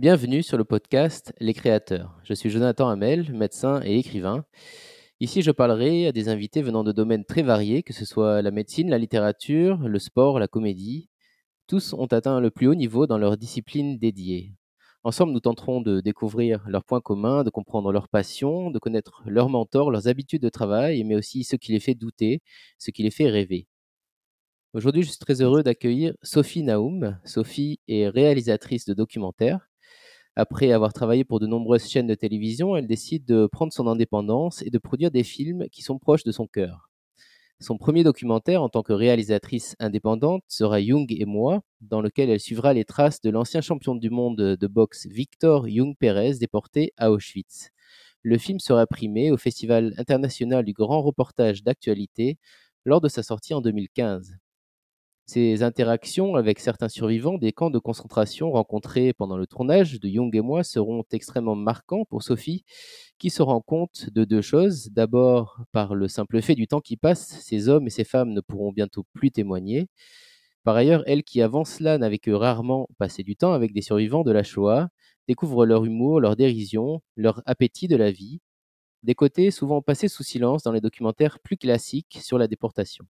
Bienvenue sur le podcast Les Créateurs. Je suis Jonathan Hamel, médecin et écrivain. Ici, je parlerai à des invités venant de domaines très variés, que ce soit la médecine, la littérature, le sport, la comédie. Tous ont atteint le plus haut niveau dans leur discipline dédiée. Ensemble, nous tenterons de découvrir leurs points communs, de comprendre leurs passions, de connaître leurs mentors, leurs habitudes de travail, mais aussi ce qui les fait douter, ce qui les fait rêver. Aujourd'hui, je suis très heureux d'accueillir Sophie Naoum. Sophie est réalisatrice de documentaires. Après avoir travaillé pour de nombreuses chaînes de télévision, elle décide de prendre son indépendance et de produire des films qui sont proches de son cœur. Son premier documentaire en tant que réalisatrice indépendante sera Young et moi, dans lequel elle suivra les traces de l'ancien champion du monde de boxe Victor Young Perez déporté à Auschwitz. Le film sera primé au Festival international du grand reportage d'actualité lors de sa sortie en 2015. Ces interactions avec certains survivants des camps de concentration rencontrés pendant le tournage de Young et moi seront extrêmement marquants pour Sophie, qui se rend compte de deux choses. D'abord, par le simple fait du temps qui passe, ces hommes et ces femmes ne pourront bientôt plus témoigner. Par ailleurs, elle qui avant cela n'avait que rarement passé du temps avec des survivants de la Shoah, découvre leur humour, leur dérision, leur appétit de la vie, des côtés souvent passés sous silence dans les documentaires plus classiques sur la déportation.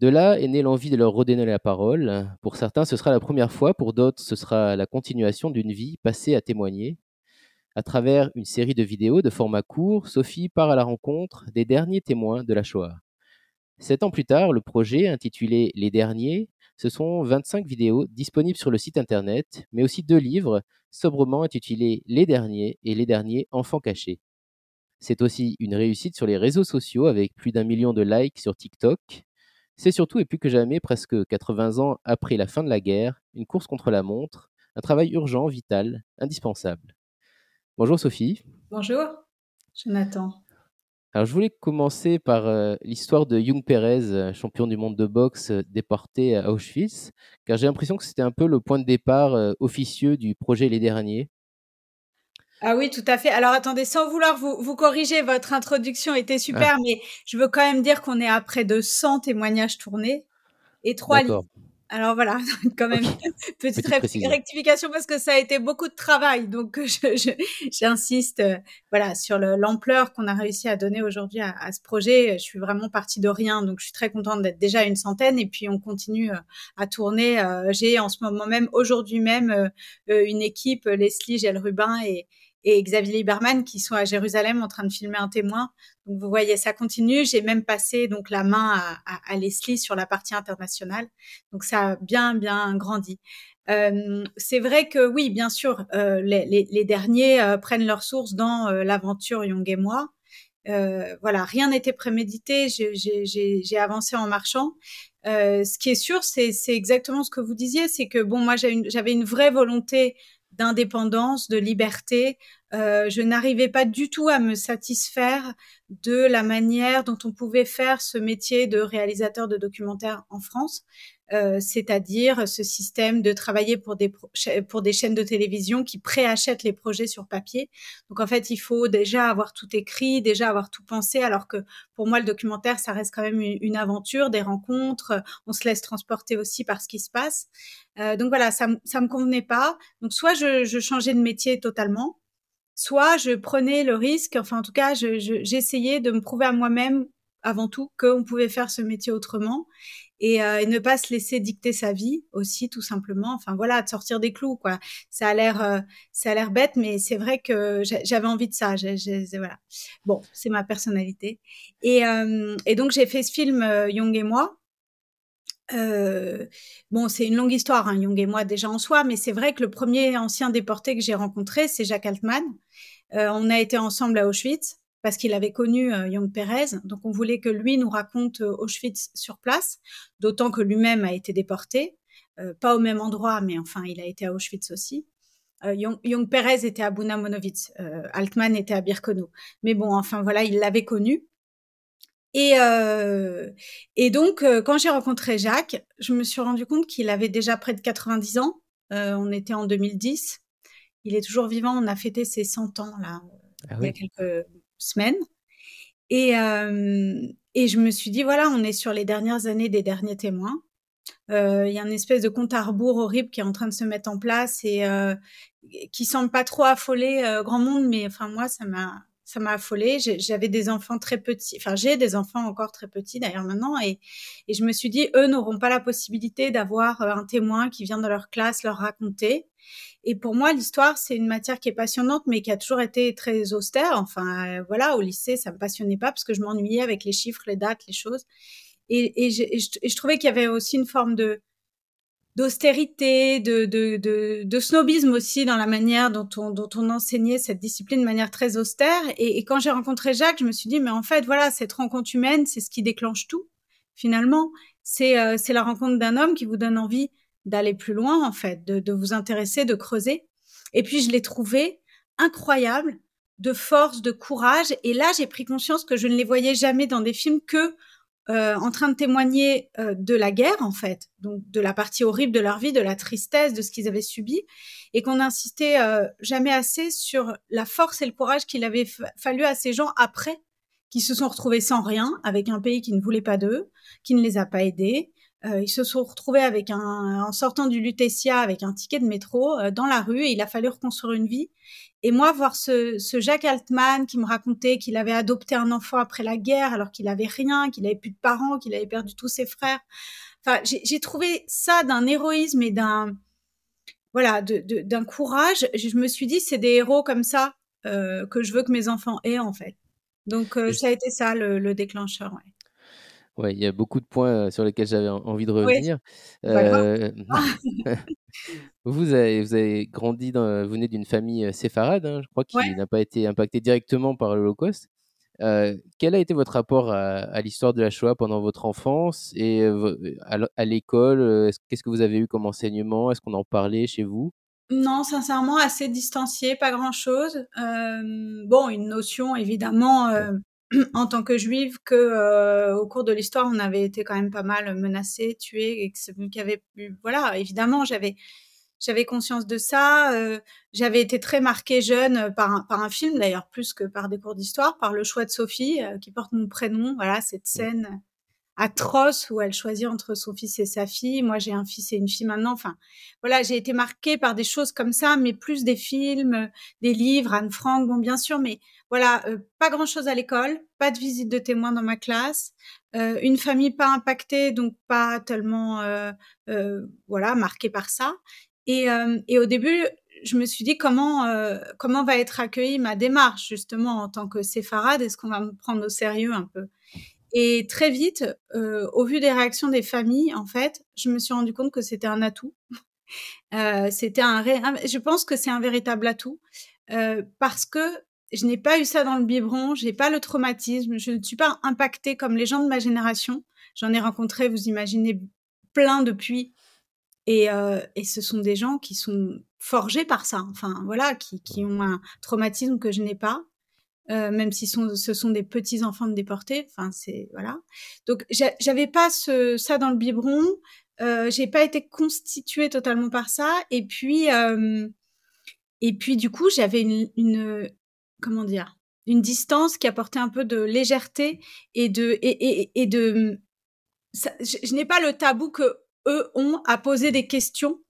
De là est née l'envie de leur redonner la parole. Pour certains, ce sera la première fois, pour d'autres, ce sera la continuation d'une vie passée à témoigner. À travers une série de vidéos de format court, Sophie part à la rencontre des derniers témoins de la Shoah. Sept ans plus tard, le projet, intitulé Les Derniers, ce sont 25 vidéos disponibles sur le site internet, mais aussi deux livres, sobrement intitulés Les Derniers et Les Derniers Enfants Cachés. C'est aussi une réussite sur les réseaux sociaux avec plus d'un million de likes sur TikTok, c'est surtout et plus que jamais, presque 80 ans après la fin de la guerre, une course contre la montre, un travail urgent, vital, indispensable. Bonjour Sophie. Bonjour Jonathan. Alors je voulais commencer par euh, l'histoire de Jung Perez, euh, champion du monde de boxe euh, déporté à Auschwitz, car j'ai l'impression que c'était un peu le point de départ officieux du projet Les Derniers. Ah oui, tout à fait. Alors attendez, sans vouloir vous, vous corriger, votre introduction était super, mais je veux quand même dire qu'on est à près de 100 témoignages tournés et trois livres. Alors voilà, quand même, petite, rectification parce que ça a été beaucoup de travail. Donc j'insiste euh, voilà, sur l'ampleur qu'on a réussi à donner aujourd'hui à, ce projet. Je suis vraiment partie de rien, donc je suis très contente d'être déjà une centaine et puis on continue euh, à tourner. Euh, j'ai en ce moment même, aujourd'hui même, une équipe, Leslie Gel Rubin et, et Xavier Lieberman qui sont à Jérusalem en train de filmer un témoin. Donc vous voyez, ça continue. J'ai même passé donc la main à, à, Leslie sur la partie internationale. Donc ça a bien bien grandi. Euh, c'est vrai que oui, bien sûr, euh, les, les, les, derniers euh, prennent leur source dans euh, l'aventure Young et moi. Euh, voilà, rien n'était prémédité. J'ai avancé en marchant. ce qui est sûr, c'est exactement ce que vous disiez, c'est que bon, moi j'avais une, une vraie volonté d'indépendance, de liberté. Euh, je n'arrivais pas du tout à me satisfaire de la manière dont on pouvait faire ce métier de réalisateur de documentaires en France. Euh, c'est-à-dire ce système de travailler pour des, pour des chaînes de télévision qui préachètent les projets sur papier. Donc en fait, il faut déjà avoir tout écrit, déjà avoir tout pensé, alors que pour moi, le documentaire, ça reste quand même une, aventure, des rencontres, on se laisse transporter aussi par ce qui se passe. Euh, donc voilà, ça, ça me convenait pas. Donc soit je, je changeais de métier totalement, soit je prenais le risque, enfin en tout cas, j'essayais je, de me prouver à moi-même avant tout qu'on pouvait faire ce métier autrement euh, et, ne pas se laisser dicter sa vie aussi tout simplement. Enfin voilà de sortir des clous quoi. Ça a l'air euh, ça a l'air bête mais c'est vrai que j'avais envie de ça. Voilà. Bon c'est ma personnalité. Et, euh, et donc j'ai fait ce film Young et moi. Bon, c'est une longue histoire, hein, Young et moi déjà en soi, mais c'est vrai que le premier ancien déporté que j'ai rencontré, c'est Jacques Altman. on a été ensemble à Auschwitz parce qu'il avait connu euh, Young Perez. Donc on voulait que lui nous raconte euh, Auschwitz sur place, d'autant que lui-même a été déporté, euh, pas au même endroit, mais enfin il a été à Auschwitz aussi. Young, Young, Perez était à Buna Monowitz, Altman était à Birkenau. Mais bon, enfin voilà, il l'avait connu. Et, et donc, quand j'ai rencontré Jacques, je me suis rendu compte qu'il avait déjà près de 90 ans. on était en 2010. Il est toujours vivant. On a fêté ses 100 ans là, ah il y a quelques semaines. Et, euh, et je me suis dit, voilà, on est sur les dernières années des derniers témoins. il y a une espèce de compte à rebours horrible qui est en train de se mettre en place et qui semble pas trop affoler grand monde, mais enfin moi ça m'a ça m'a affolée. J'avais des enfants très petits, enfin j'ai des enfants encore très petits d'ailleurs maintenant, et, et je me suis dit, eux n'auront pas la possibilité d'avoir un témoin qui vient dans leur classe leur raconter. Et pour moi, l'histoire, c'est une matière qui est passionnante, mais qui a toujours été très austère. Enfin, euh, voilà, au lycée, ça me passionnait pas parce que je m'ennuyais avec les chiffres, les dates, les choses. Et, je, trouvais qu'il y avait aussi une forme de d'austérité, de, de, de, snobisme aussi dans la manière dont on, dont on enseignait cette discipline de manière très austère. Et, quand j'ai rencontré Jacques, je me suis dit, mais en fait, voilà, cette rencontre humaine, c'est ce qui déclenche tout, finalement. C'est euh, la rencontre d'un homme qui vous donne envie d'aller plus loin, en fait, de, de vous intéresser, de creuser. Et puis, je l'ai trouvé incroyable de force, de courage. Et là, j'ai pris conscience que je ne les voyais jamais dans des films que euh, en train de témoigner euh, de la guerre, en fait, donc de la partie horrible de leur vie, de la tristesse, de ce qu'ils avaient subi, et qu'on n'insistait euh, jamais assez sur la force et le courage qu'il avait fallu à ces gens après, qui se sont retrouvés sans rien, avec un pays qui ne voulait pas d'eux, qui ne les a pas aidés, ils se sont retrouvés avec un, en sortant du Lutetia avec un ticket de métro euh, dans la rue et il a fallu reconstruire une vie. Et moi, voir ce, ce Jacques Altman qui me racontait qu'il avait adopté un enfant après la guerre alors qu'il avait rien, qu'il avait plus de parents, qu'il avait perdu tous ses frères. Enfin, j'ai trouvé ça d'un héroïsme et d'un voilà, d'un courage. Je me suis dit, c'est des héros comme ça euh, que je veux que mes enfants aient en fait. Donc euh, ça a été ça le, le déclencheur. Ouais. Ouais, il y a beaucoup de points sur lesquels j'avais envie de revenir. vous, avez, vous avez grandi, dans, vous venez d'une famille séfarade, hein, je crois, qui n'a pas été impactée directement par l'Holocauste. quel a été votre rapport à, l'histoire de la Shoah pendant votre enfance et à, l'école Qu'est-ce que vous avez eu comme enseignement? Est-ce qu'on en parlait chez vous? Non, sincèrement, assez distancié, pas grand-chose. bon, une notion évidemment en tant que juive que euh, au cours de l'histoire on avait été quand même pas mal menacés, tués et qu'il y avait voilà évidemment j'avais j'avais conscience de ça. Euh, j'avais été très marquée jeune par un, par un film d'ailleurs plus que par des cours d'histoire, par le choix de Sophie euh, qui porte mon prénom. Voilà cette scène atroce où elle choisit entre son fils et sa fille. Moi, j'ai un fils et une fille maintenant. Enfin, voilà, j'ai été marquée par des choses comme ça, mais plus des films, des livres, Anne Frank, bon, bien sûr, mais voilà, euh, pas grand-chose à l'école, pas de visite de témoins dans ma classe, euh, une famille pas impactée, donc pas tellement, euh, voilà, marquée par ça. Et, et, au début, je me suis dit comment comment va être accueillie ma démarche justement en tant que séfarade? Est-ce qu'on va me prendre au sérieux un peu? Et très vite, au vu des réactions des familles, en fait, je me suis rendu compte que c'était un atout. c'était un, je pense que c'est un véritable atout parce que je n'ai pas eu ça dans le biberon, j'ai pas le traumatisme, je ne suis pas impactée comme les gens de ma génération. J'en ai rencontré, vous imaginez, plein depuis. Et, euh, et ce sont des gens qui sont forgés par ça, enfin voilà, qui, qui ont un traumatisme que je n'ai pas, euh, même si ce sont des petits enfants de déportés. Enfin c'est voilà. Donc j'avais pas ce, ça dans le biberon. Euh, j'ai pas été constituée totalement par ça. Et puis euh, et puis du coup j'avais une, une comment dire, une distance qui apportait un peu de légèreté et de et, et, de je, n'ai pas le tabou que eux ont à poser des questions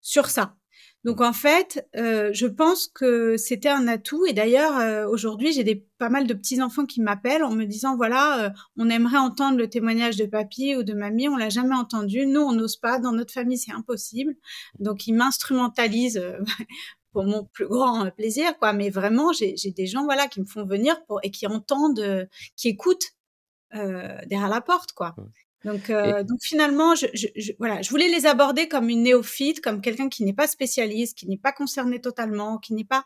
sur ça. Donc en fait, euh, je pense que c'était un atout. Et d'ailleurs, euh, aujourd'hui, j'ai pas mal de petits enfants qui m'appellent en me disant voilà, euh, on aimerait entendre le témoignage de papy ou de mamie, on l'a jamais entendu. Nous, on n'ose pas. Dans notre famille, c'est impossible. Donc ils m'instrumentalisent pour mon plus grand plaisir, quoi. Mais vraiment, j'ai des gens, voilà, qui me font venir pour et qui entendent, qui écoutent derrière la porte, quoi. Donc, euh, donc finalement, je, je, je, voilà, je voulais les aborder comme une néophyte, comme quelqu'un qui n'est pas spécialiste, qui n'est pas concerné totalement, qui n'est pas.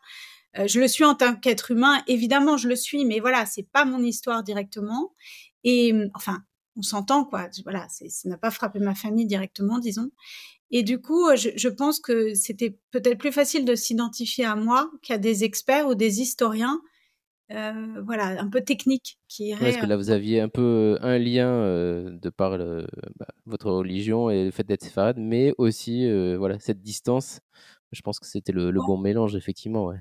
je le suis en tant qu'être humain, évidemment, je le suis, mais voilà, c'est pas mon histoire directement. Et enfin, on s'entend, quoi. Voilà, ça n'a pas frappé ma famille directement, disons. Et du coup, je, je pense que c'était peut-être plus facile de s'identifier à moi qu'à des experts ou des historiens, euh, voilà, un peu techniques qui. Parce que là, vous aviez un peu un lien euh, de par bah, votre religion et le fait d'être séfarade, mais aussi euh, voilà cette distance? Je pense que c'était le, le bon mélange, effectivement, ouais.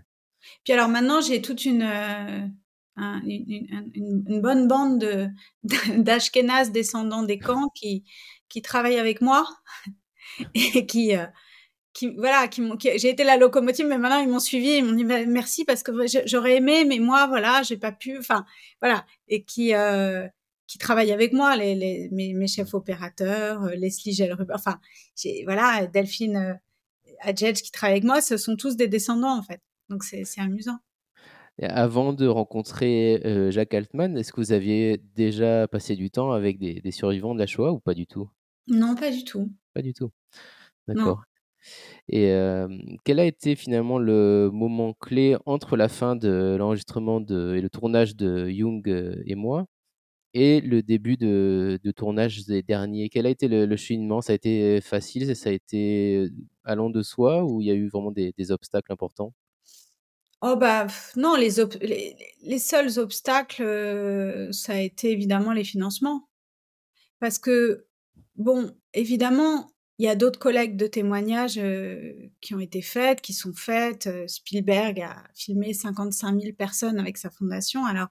Puis alors maintenant, j'ai toute une une, bonne bande de, d'Ashkenaz descendants des camps qui, qui travaillent avec moi et qui, euh, qui voilà, qui, j'ai été la locomotive, mais maintenant ils m'ont suivi, ils m'ont dit merci parce que j'aurais aimé, mais moi voilà, j'ai pas pu, enfin voilà, et qui euh, qui travaillent avec moi, les, les mes, mes, chefs opérateurs, euh, Leslie Gelruber, enfin voilà, Delphine euh, Adjedge qui travaille avec moi, ce sont tous des descendants en fait, donc c'est amusant. Avant de rencontrer euh, Jacques Altman, est-ce que vous aviez déjà passé du temps avec des, des survivants de la Shoah ou pas du tout? Non, pas du tout. Pas du tout. D'accord. Et quel a été finalement le moment clé entre la fin de l'enregistrement et le tournage de Jung et moi et le début de, tournage des derniers? Quel a été le, cheminement? Ça a été facile? Ça a été allant de soi ou il y a eu vraiment des, obstacles importants? Oh bah non, les, les, seuls obstacles, ça a été évidemment les financements. Parce que, bon, évidemment, il y a d'autres collègues de témoignages qui ont été faites, qui sont faites. Spielberg a filmé 55 000 personnes avec sa fondation. Alors,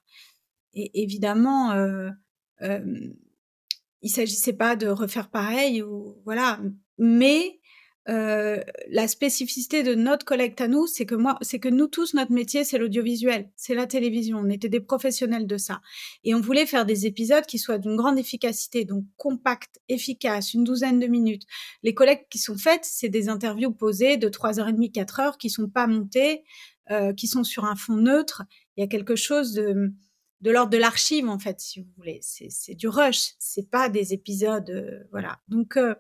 évidemment, euh, il s'agissait pas de refaire pareil ou voilà. Mais euh, la spécificité de notre collecte à nous, c'est que moi, c'est que nous tous, notre métier, c'est l'audiovisuel, c'est la télévision. On était des professionnels de ça, et on voulait faire des épisodes qui soient d'une grande efficacité, donc compacts, efficaces, une douzaine de minutes. Les collectes qui sont faites, c'est des interviews posées de 3h30, 4 heures, qui sont pas montées, euh, qui sont sur un fond neutre. Il y a quelque chose de de l'ordre de l'archive en fait, si vous voulez. C'est du rush, c'est pas des épisodes, euh, voilà. Donc euh,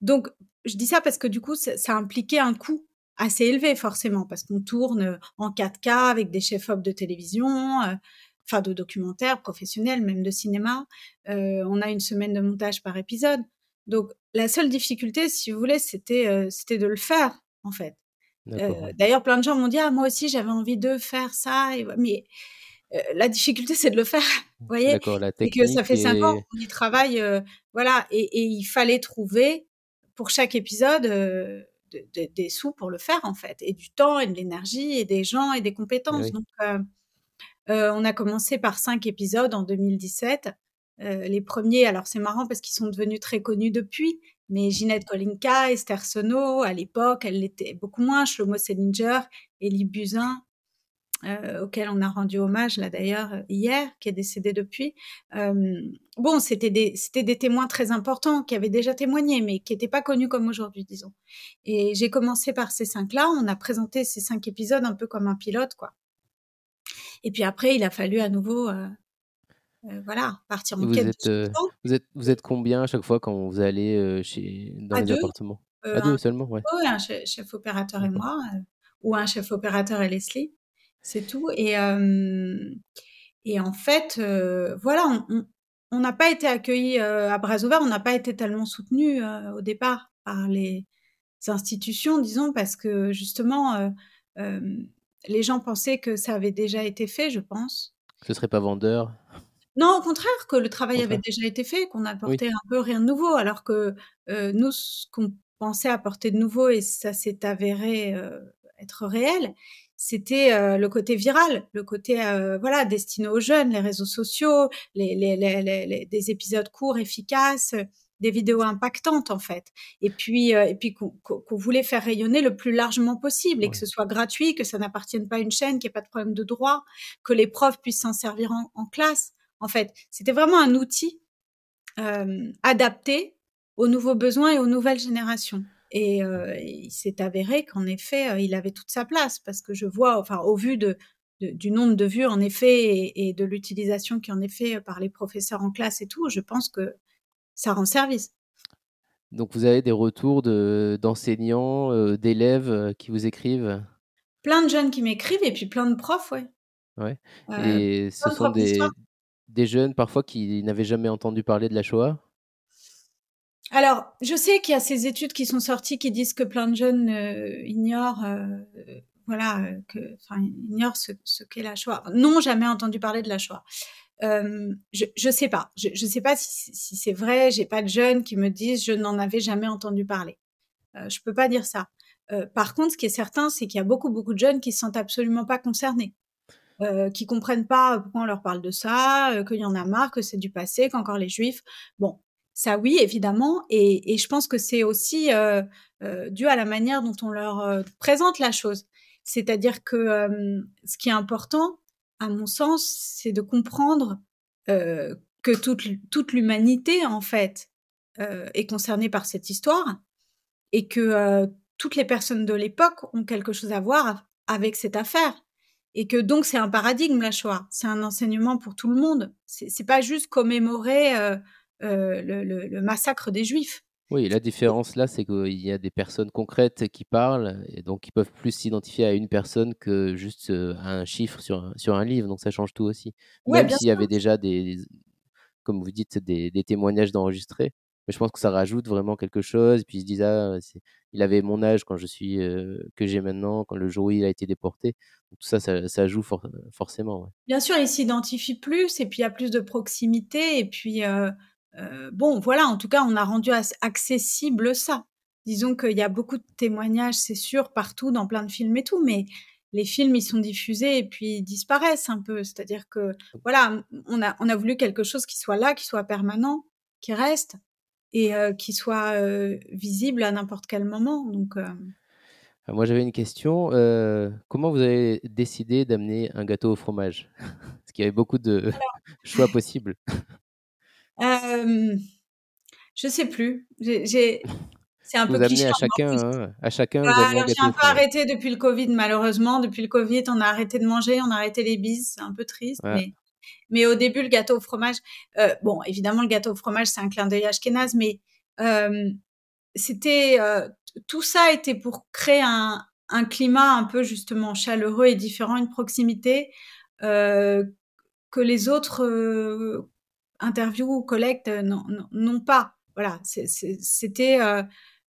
donc je dis ça parce que du coup, ça, ça impliquait un coût assez élevé forcément, parce qu'on tourne en 4K avec des chefs-op de télévision, euh, enfin de documentaires professionnels, même de cinéma. Euh, on a une semaine de montage par épisode. Donc la seule difficulté, si vous voulez, c'était euh, c'était de le faire en fait. D'ailleurs, plein de gens m'ont dit ah moi aussi j'avais envie de faire ça, et, mais la difficulté c'est de le faire, vous voyez, et que ça fait cinq ans qu'on y travaille, voilà, et, et, il fallait trouver pour chaque épisode euh, des sous pour le faire en fait, et du temps et de l'énergie et des gens et des compétences. Donc, euh, euh, on a commencé par cinq épisodes en 2017. les premiers, alors c'est marrant parce qu'ils sont devenus très connus depuis, mais Ginette Kolinka, Esther Sono, à l'époque, elle l'était beaucoup moins, Shlomo Selinger, Elie Buzyn, euh, auquel on a rendu hommage là d'ailleurs euh, hier, qui est décédé depuis. bon, c'était des, c'était des témoins très importants qui avaient déjà témoigné, mais qui n'étaient pas connus comme aujourd'hui, disons. Et j'ai commencé par ces cinq-là. On a présenté ces cinq épisodes un peu comme un pilote, quoi. Et puis après, il a fallu à nouveau, euh, voilà, partir en vous quête. Êtes, vous êtes, vous êtes combien à chaque fois quand vous allez chez dans les appartements? À deux seulement, ouais. Un chef, opérateur et moi, ou un chef opérateur et Leslie. C'est tout. Et, et en fait, voilà, on n'a pas été accueillis à bras ouverts, on n'a pas été tellement soutenus au départ par les institutions, disons, parce que justement, les gens pensaient que ça avait déjà été fait, je pense. Ce serait pas vendeur? Non, au contraire, que le travail avait déjà été fait, qu'on apportait un peu rien de nouveau, alors que nous, ce qu'on pensait apporter de nouveau, et ça s'est avéré être réel, c'était euh, le côté viral, le côté euh, voilà destiné aux jeunes, les réseaux sociaux, les, les, les, des épisodes courts, efficaces, des vidéos impactantes en fait. Et puis euh, et puis qu'on voulait faire rayonner le plus largement possible et que ce soit gratuit, que ça n'appartienne pas à une chaîne, qu'il n'y ait pas de problème de droit, que les profs puissent s'en servir en, en, classe. En fait, c'était vraiment un outil adapté aux nouveaux besoins et aux nouvelles générations. Et il s'est avéré qu'en effet, il avait toute sa place parce que je vois, enfin, au vu de, du nombre de vues en effet et, de l'utilisation qui en est fait par les professeurs en classe et tout, je pense que ça rend service. Donc vous avez des retours d'enseignants, d'élèves qui vous écrivent? Plein de jeunes qui m'écrivent et puis plein de profs, ouais. Ouais. et ce sont des, des jeunes parfois qui n'avaient jamais entendu parler de la Shoah? Alors, je sais qu'il y a ces études qui sont sorties qui disent que plein de jeunes euh, ignorent, euh, voilà, euh, que, ignorent ce, qu'est la Shoah. Non, jamais entendu parler de la Shoah. je, je sais pas. Je, je sais pas si, si c'est vrai. J'ai pas de jeunes qui me disent je n'en avais jamais entendu parler. je peux pas dire ça. par contre, ce qui est certain, c'est qu'il y a beaucoup beaucoup de jeunes qui se sentent absolument pas concernés. euh, qui comprennent pas pourquoi on leur parle de ça, euh, qu'il y en a marre, que c'est du passé, qu'encore les juifs. Bon, ça oui, évidemment, et, et je pense que c'est aussi euh, euh dû à la manière dont on leur euh, présente la chose. C'est-à-dire que ce qui est important, à mon sens, c'est de comprendre que toute, toute l'humanité, en fait, est concernée par cette histoire et que toutes les personnes de l'époque ont quelque chose à voir avec cette affaire et que donc c'est un paradigme la Shoah, c'est un enseignement pour tout le monde. C'est pas juste commémorer euh, euh, le, le, le, massacre des Juifs. Oui, la différence là, c'est qu'il y a des personnes concrètes qui parlent et donc qui peuvent plus s'identifier à une personne que juste euh, à un chiffre sur, sur un livre, donc ça change tout aussi. Ouais, Même s'il y avait déjà des, comme vous dites, des, des témoignages d'enregistrés, mais je pense que ça rajoute vraiment quelque chose. Et puis ils se disent, ah, il avait mon âge quand je suis, euh, que j'ai maintenant, quand le jour où il a été déporté. tout ça, ça, joue forcément. Bien sûr, ils s'identifient plus et puis il y a plus de proximité. Et puis, euh, euh, bon, voilà, en tout cas, on a rendu accessible ça. Disons qu'il y a beaucoup de témoignages, c'est sûr, partout, dans plein de films et tout, mais les films, ils sont diffusés et puis ils disparaissent un peu. C'est-à-dire que, voilà, on a, on a voulu quelque chose qui soit là, qui soit permanent, qui reste et qui soit visible à n'importe quel moment. Donc, ah, Moi, j'avais une question. comment vous avez décidé d'amener un gâteau au fromage? Parce qu'il y avait beaucoup de choix possibles. Euh, je sais plus. J'ai, c'est un vous peu amenez à chacun, hein, à chacun. Bah, j'ai un peu arrêté depuis le Covid, malheureusement. Depuis le Covid, on a arrêté de manger, on a arrêté les bises. C'est un peu triste, mais mais au début, le gâteau au fromage, euh, bon, évidemment, le gâteau au fromage, c'est un clin d'œil ashkénaze, mais euh, c'était euh, tout ça était pour créer un, un, climat un peu justement chaleureux et différent, une proximité que les autres euh, interviews ou collectes n'ont pas. Voilà, c'était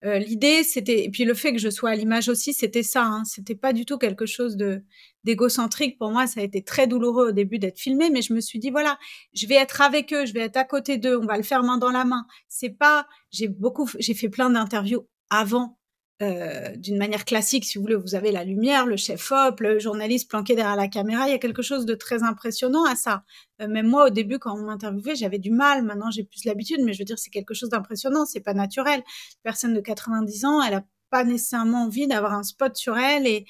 euh, l'idée, c'était et puis le fait que je sois à l'image aussi, c'était ça. Hein, c'était pas du tout quelque chose de d'égocentrique pour moi. Ça a été très douloureux au début d'être filmé, mais je me suis dit voilà, je vais être avec eux, je vais être à côté d'eux, on va le faire main dans la main. C'est pas, j'ai beaucoup, j'ai fait plein d'interviews avant euh, d'une manière classique, si vous voulez, vous avez la lumière, le chef-op, le journaliste planqué derrière la caméra. Il y a quelque chose de très impressionnant à ça. Euh, même moi, au début, quand on m'interviewait, j'avais du mal. Maintenant, j'ai plus l'habitude, mais je veux dire, c'est quelque chose d'impressionnant. C'est pas naturel. Une personne de 90 ans, elle a pas nécessairement envie d'avoir un spot sur elle et,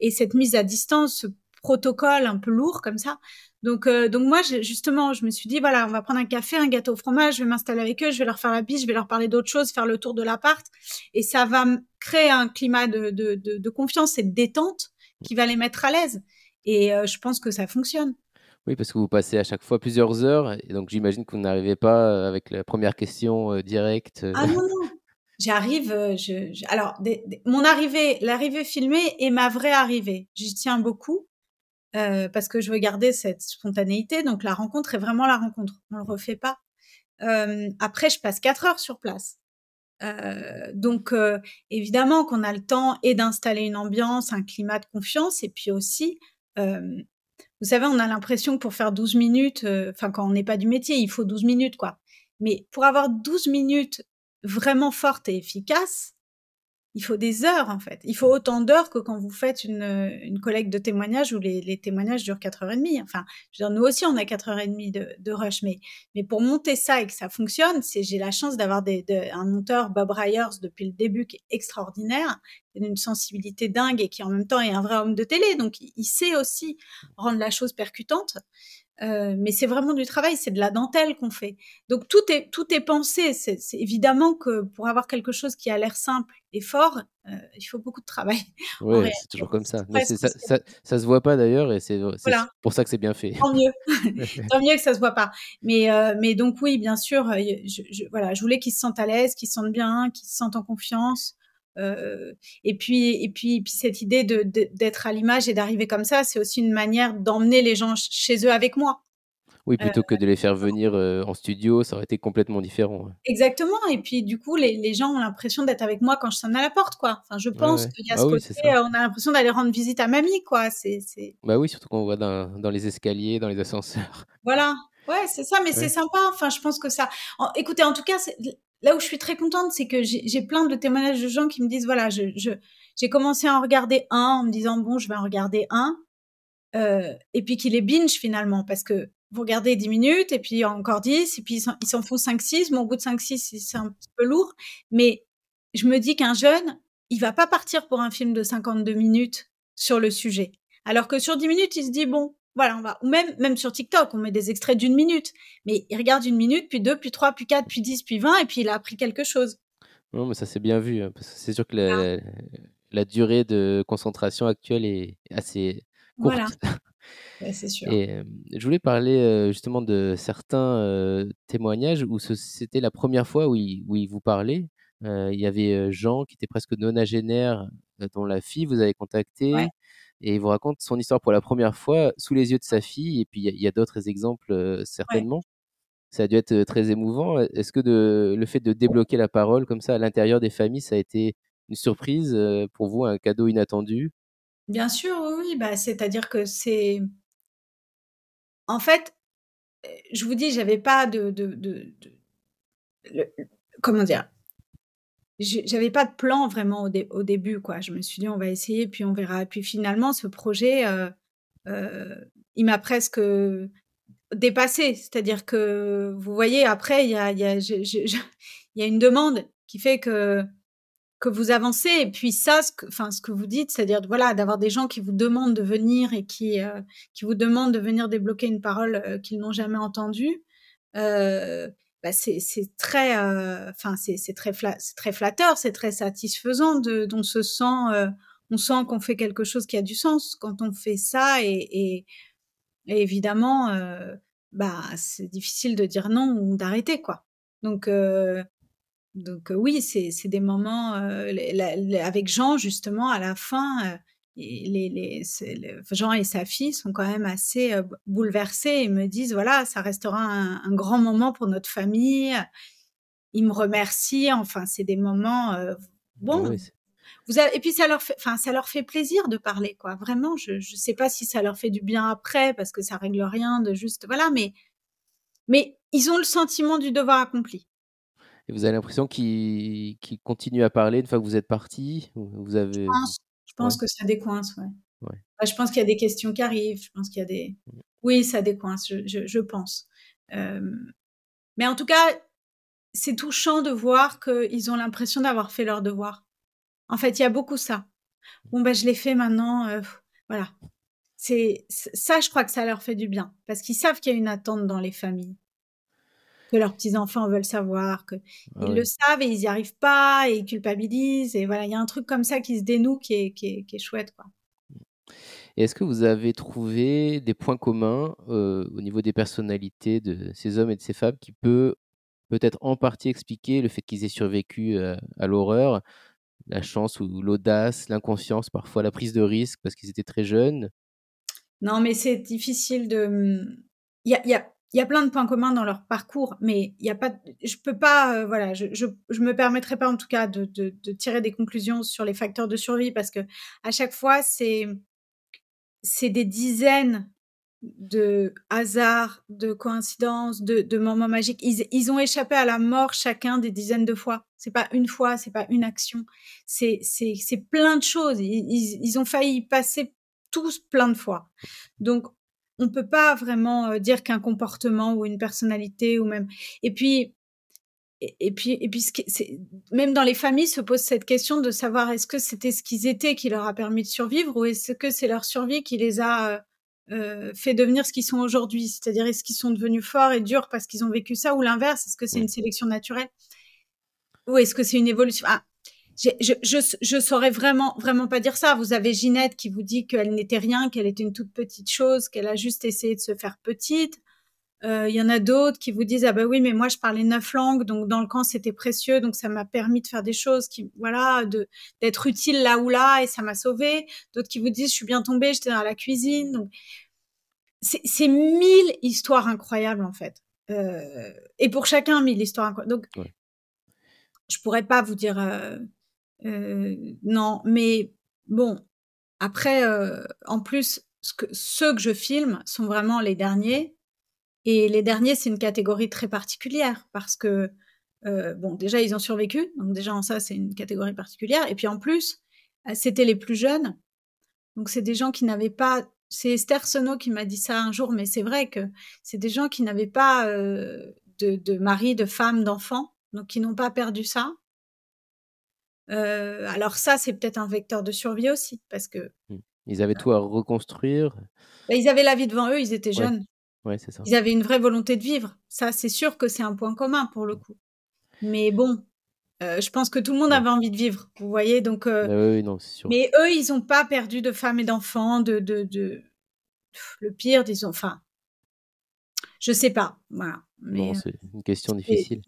et cette mise à distance, ce protocole un peu lourd comme ça. Donc, euh, donc moi, justement, je me suis dit, voilà, on va prendre un café, un gâteau au fromage, je vais m'installer avec eux, je vais leur faire la bise, je vais leur parler d'autres choses, faire le tour de l'appart. Et ça va créer un climat de, de, de, de, confiance et de détente qui va les mettre à l'aise. Et euh, je pense que ça fonctionne. Oui, parce que vous passez à chaque fois plusieurs heures. Et donc, j'imagine que vous n'arrivez pas euh, avec la première question directe. Ah non, non. J'arrive, je, je, alors, mon arrivée, l'arrivée filmée est ma vraie arrivée. J'y tiens beaucoup. Euh, parce que je veux garder cette spontanéité. Donc la rencontre est vraiment la rencontre. On le refait pas. Euh, après, je passe quatre heures sur place. Euh, donc euh, évidemment qu'on a le temps et d'installer une ambiance, un climat de confiance, et puis aussi, euh, vous savez, on a l'impression que pour faire 12 minutes, enfin quand on n'est pas du métier, il faut 12 minutes quoi. Mais pour avoir 12 minutes vraiment fortes et efficaces, il faut des heures en fait. Il faut autant d'heures que quand vous faites une, une collecte de témoignages où les, les témoignages durent 4 heures et demie. Enfin, je veux dire, nous aussi on a 4 heures et demie de, de rush, mais, mais pour monter ça et que ça fonctionne, c'est j'ai la chance d'avoir des, de, un monteur Bob Ryers depuis le début qui est extraordinaire, qui a une sensibilité dingue et qui en même temps est un vrai homme de télé, donc il sait aussi rendre la chose percutante. Euh, mais c'est vraiment du travail, c'est de la dentelle qu'on fait. Donc tout est tout est pensé. C'est évidemment que pour avoir quelque chose qui a l'air simple et fort, euh, il faut beaucoup de travail. Oui, c'est toujours comme ça. Mais ça, ça, ça, se voit pas d'ailleurs, et c'est voilà. pour ça que c'est bien fait. Tant mieux, tant mieux que ça se voit pas. Mais euh, mais donc oui, bien sûr, euh, je, je, voilà, je voulais qu'ils se sentent à l'aise, qu'ils se sentent bien, qu'ils se sentent en confiance. Euh, et puis, et puis, puis cette idée de, d'être à l'image et d'arriver comme ça, c'est aussi une manière d'emmener les gens chez eux avec moi. Oui, plutôt que de les faire venir en studio, ça aurait été complètement différent. Exactement. Et puis, du coup, les, les gens ont l'impression d'être avec moi quand je sonne à la porte, quoi. Enfin, je pense qu'il y a ah ce côté, on a l'impression d'aller rendre visite à mamie, quoi. C'est. Bah oui, surtout quand on voit dans, dans les escaliers, dans les ascenseurs. Voilà. Ouais, c'est ça, mais c'est sympa. Enfin, je pense que ça. écoutez, en tout cas, là où je suis très contente, c'est que j'ai plein de témoignages de gens qui me disent voilà, j'ai commencé à en regarder un en me disant bon, je vais en regarder un. et puis qu'il les binge finalement, parce que vous regardez 10 minutes, et puis encore 10, et puis ils s'en font 5-6. Bon, au bout de 5-6, c'est un petit peu lourd. Mais je me dis qu'un jeune, il va pas partir pour un film de 52 minutes sur le sujet. Alors que sur 10 minutes, il se dit, bon, voilà, on va, ou même, même sur TikTok, on met des extraits d'une minute. Mais il regarde une minute, puis deux, puis trois, puis quatre, puis dix, puis vingt, et puis il a appris quelque chose. Non, mais ça c'est bien vu, hein, parce que c'est sûr que la, la, durée de concentration actuelle est assez courte. Voilà. c'est sûr. Et je voulais parler justement de certains témoignages où c'était la première fois où il, où il vous parlait. il y avait Jean qui était presque nonagénaire, dont la fille vous avez contacté. Et il vous raconte son histoire pour la première fois sous les yeux de sa fille. Et puis il y a, d'autres exemples certainement. Ça a dû être très émouvant. Est-ce que de, le fait de débloquer la parole comme ça à l'intérieur des familles, ça a été une surprise pour vous, un cadeau inattendu? Bien sûr, oui. Bah, c'est-à-dire que c'est en fait, je vous dis, j'avais pas de, de, de, comment dire, j'avais pas de plan vraiment au, début, quoi. Je me suis dit, on va essayer, puis on verra. Puis finalement, ce projet, euh, euh, il m'a presque dépassé. C'est-à-dire que, vous voyez, après, il y a, y, a, une demande qui fait que que vous avancez. Et puis ça, ce que, enfin, ce que vous dites, c'est-à-dire voilà, d'avoir des gens qui vous demandent de venir et qui, euh, qui vous demandent de venir débloquer une parole qu'ils n'ont jamais entendue, bah c'est très, enfin, c'est très, très flatteur, c'est très satisfaisant. De, on se sent, on sent qu'on fait quelque chose qui a du sens quand on fait ça. Et, et, et évidemment, bah, c'est difficile de dire non ou d'arrêter, quoi. Donc, donc oui, c'est des moments avec Jean justement à la fin. Les, les, Jean et sa fille sont quand même assez bouleversés et me disent voilà, ça restera un, grand moment pour notre famille. Ils me remercient. Enfin, c'est des moments bon. vous et puis ça leur fait, enfin, ça leur fait plaisir de parler, quoi. Vraiment, je ne sais pas si ça leur fait du bien après parce que ça règle rien de juste voilà, mais mais ils ont le sentiment du devoir accompli. Et vous avez l'impression qu'il continue à parler une fois que vous êtes parti vous avez... Je pense, que ça décoince, ouais. Bah, je pense qu'il y a des questions qui arrivent. Je pense qu'il y a des. Oui, ça décoince, je, je, pense. Mais en tout cas, c'est touchant de voir qu'ils ont l'impression d'avoir fait leur devoir. En fait, il y a beaucoup ça. Bon, ben, je l'ai fait maintenant. Euh, voilà. C'est ça, je crois que ça leur fait du bien parce qu'ils savent qu'il y a une attente dans les familles que leurs petits-enfants veulent savoir, qu'ils ah le savent et ils n'y arrivent pas et ils culpabilisent. Et voilà, il y a un truc comme ça qui se dénoue qui est, qui est, chouette. Quoi. Et est-ce que vous avez trouvé des points communs euh, au niveau des personnalités de ces hommes et de ces femmes qui peut peut-être en partie expliquer le fait qu'ils aient survécu euh, à l'horreur, la chance ou l'audace, l'inconscience, parfois la prise de risque parce qu'ils étaient très jeunes? Non, mais c'est difficile de... Il y a, y a il y a plein de points communs dans leur parcours, mais il y a pas, je peux pas, euh, voilà, je, je, je, me permettrai pas en tout cas de, de, de, tirer des conclusions sur les facteurs de survie parce que à chaque fois c'est c'est des dizaines de hasards, de coïncidences, de, de moments magiques. Ils, ils, ont échappé à la mort chacun des dizaines de fois. C'est pas une fois, c'est pas une action. C'est c'est c'est plein de choses. Ils, ils, ils ont failli passer tous plein de fois. Donc on peut pas vraiment euh, dire qu'un comportement ou une personnalité ou même et puis et, puis et puis même dans les familles se pose cette question de savoir est-ce que c'était ce qu'ils étaient qui leur a permis de survivre ou est-ce que c'est leur survie qui les a euh, euh, fait devenir ce qu'ils sont aujourd'hui c'est-à-dire est-ce qu'ils sont devenus forts et durs parce qu'ils ont vécu ça ou l'inverse est-ce que c'est une sélection naturelle ou est-ce que c'est une évolution ah, je, je, je, saurais vraiment, vraiment pas dire ça. Vous avez Ginette qui vous dit qu'elle n'était rien, qu'elle était une toute petite chose, qu'elle a juste essayé de se faire petite. Euh, il y en a d'autres qui vous disent ah ben oui mais moi je parlais neuf langues donc dans le camp c'était précieux donc ça m'a permis de faire des choses qui voilà de d'être utile là ou là et ça m'a sauvé d'autres qui vous disent je suis bien tombée j'étais dans la cuisine donc c'est mille histoires incroyables en fait euh, et pour chacun mille histoires incroyables donc je pourrais pas vous dire euh, non, mais bon, après, euh, en plus, ce que, ceux que je filme sont vraiment les derniers. Et les derniers, c'est une catégorie très particulière parce que, euh, bon, déjà, ils ont survécu. Donc, déjà, en ça, c'est une catégorie particulière. Et puis, en plus, c'était les plus jeunes. Donc, c'est des gens qui n'avaient pas c'est Esther Sono qui m'a dit ça un jour, mais c'est vrai que c'est des gens qui n'avaient pas de, de mari, de femme, d'enfant, donc qui n'ont pas perdu ça. Alors ça, c'est peut-être un vecteur de survie aussi, parce que mmh. ils avaient tout à reconstruire. Bah, ils avaient la vie devant eux, ils étaient jeunes. Ouais, c'est ça. Ils avaient une vraie volonté de vivre. Ça, c'est sûr que c'est un point commun pour le coup. Mais bon, je pense que tout le monde avait envie de vivre, vous voyez. Donc, ah oui, non, sûr. Mais eux, ils n'ont pas perdu de femmes et d'enfants, de, de, de, le pire, disons. Enfin, je sais pas. Voilà. Mais, c'est une question difficile.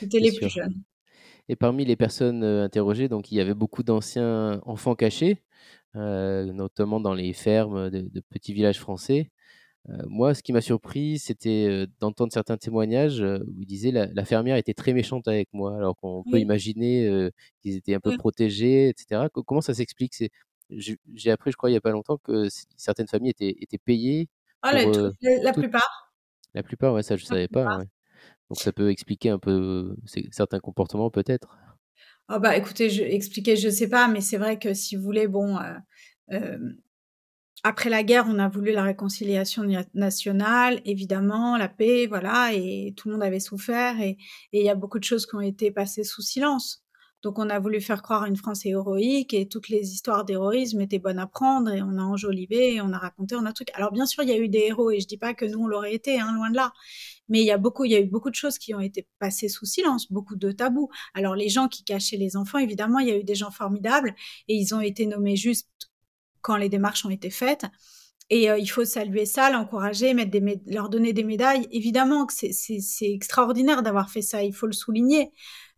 C'était les plus jeunes. Et parmi les personnes interrogées, donc il y avait beaucoup d'anciens enfants cachés, notamment dans les fermes de petits villages français moi, ce qui m'a surpris, c'était d'entendre certains témoignages où ils disaient la, la fermière était très méchante avec moi, alors qu'on peut imaginer qu'ils étaient un peu protégés, etc. Comment ça s'explique? J'ai appris, je crois, il n'y a pas longtemps, que certaines familles étaient, étaient payées. Ah, la, plupart? La plupart, ouais, ça je ne savais pas. Donc ça peut expliquer un peu certains comportements, peut-être. Oh bah écoutez, expliquer, je sais pas, mais c'est vrai que si vous voulez, bon, après la guerre, on a voulu la réconciliation nationale, évidemment, la paix, voilà, et tout le monde avait souffert, et il y a beaucoup de choses qui ont été passées sous silence. Donc on a voulu faire croire une France héroïque, et toutes les histoires d'héroïsme étaient bonnes à prendre, et on a enjolivé, on a raconté, on a truc. Alors bien sûr, il y a eu des héros, et je dis pas que nous on l'aurait été, hein, loin de là. Mais il y a beaucoup, il y a eu beaucoup de choses qui ont été passées sous silence, beaucoup de tabous. Alors les gens qui cachaient les enfants, évidemment, il y a eu des gens formidables, et ils ont été nommés juste quand les démarches ont été faites. Et euh, il faut saluer ça, l'encourager, mettre des leur donner des médailles. Évidemment que c'est extraordinaire d'avoir fait ça, il faut le souligner,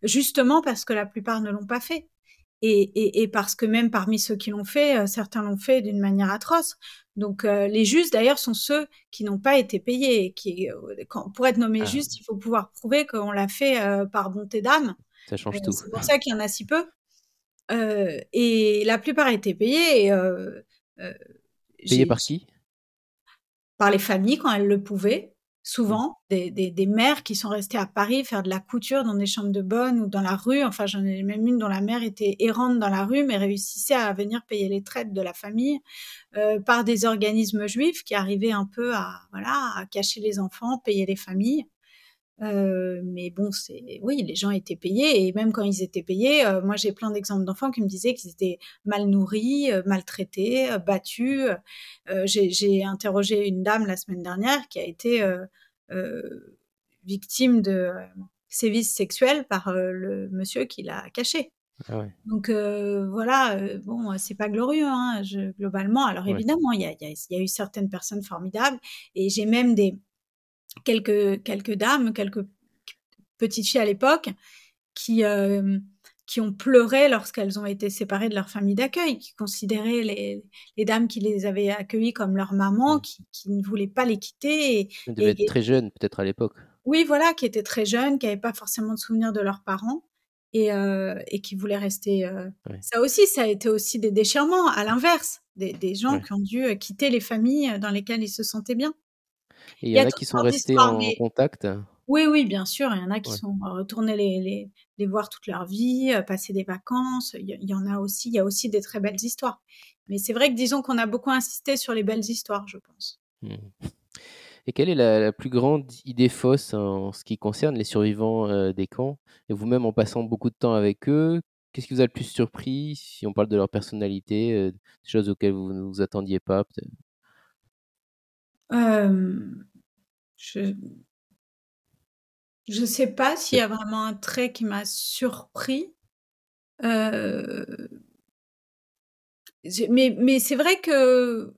justement parce que la plupart ne l'ont pas fait. Et, et, parce que même parmi ceux qui l'ont fait, euh, certains l'ont fait d'une manière atroce. Donc euh, les justes, d'ailleurs, sont ceux qui n'ont pas été payés. Qui, quand, pour être nommé ah. juste, il faut pouvoir prouver qu'on l'a fait par bonté d'âme. Ça change tout. C'est pour ça qu'il y en a si peu et la plupart étaient payés. Payés par qui? Par les familles quand elles le pouvaient. Souvent, des, des, des, mères qui sont restées à Paris faire de la couture dans des chambres de bonne ou dans la rue. Enfin, j'en ai même une dont la mère était errante dans la rue, mais réussissait à venir payer les traites de la famille par des organismes juifs qui arrivaient un peu à, voilà, à cacher les enfants, payer les familles. Euh, mais bon, c'est oui, les gens étaient payés et même quand ils étaient payés, euh, moi j'ai plein d'exemples d'enfants qui me disaient qu'ils étaient mal nourris, euh, maltraités, battus. j'ai interrogé une dame la semaine dernière qui a été victime de sévices sexuels par le monsieur qui l'a caché. Ah ouais. Donc voilà, bon, c'est pas glorieux hein, je, globalement. Alors évidemment, il y a, y a, eu certaines personnes formidables et j'ai même des quelques, quelques dames, quelques petites filles à l'époque qui, euh, qui ont pleuré lorsqu'elles ont été séparées de leur famille d'accueil, qui considéraient les, les, dames qui les avaient accueillies comme leur maman, mmh. qui, qui ne voulaient pas les quitter. Et, Elles devaient être très jeunes peut-être à l'époque. Oui, voilà, qui étaient très jeunes, qui n'avaient pas forcément de souvenirs de leurs parents. Et, euh, et, qui voulaient rester. Euh, ça aussi, ça a été aussi des déchirements, à l'inverse, des, des, gens qui ont dû quitter les familles dans lesquelles ils se sentaient bien. Et il y, en a, qui sont restés en contact Oui, oui, bien sûr. Il y en a qui sont retournés les, les, les, voir toute leur vie, euh, passer des vacances. Il y, en a aussi. Il y a aussi des très belles histoires. Mais c'est vrai que disons qu'on a beaucoup insisté sur les belles histoires, je pense. Mmh. Et quelle est la, plus grande idée fausse en ce qui concerne les survivants euh, des camps? Et vous-même, en passant beaucoup de temps avec eux, qu'est-ce qui vous a le plus surpris si on parle de leur personnalité, euh, des choses auxquelles vous ne vous attendiez pas je je sais pas s'il y a vraiment un trait qui m'a surpris. mais mais c'est vrai que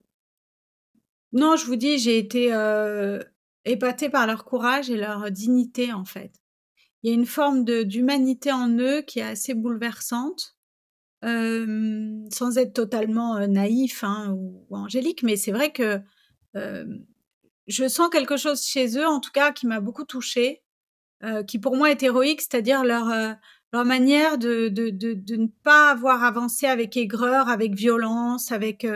non, je vous dis, j'ai été, épatée par leur courage et leur dignité, en fait. Il y a une forme d'humanité en eux qui est assez bouleversante, sans être totalement, naïf, hein, ou angélique, mais c'est vrai que je sens quelque chose chez eux, en tout cas, qui m'a beaucoup touchée, qui pour moi est héroïque, c'est-à-dire leur, leur manière de, ne pas avoir avancé avec aigreur, avec violence, avec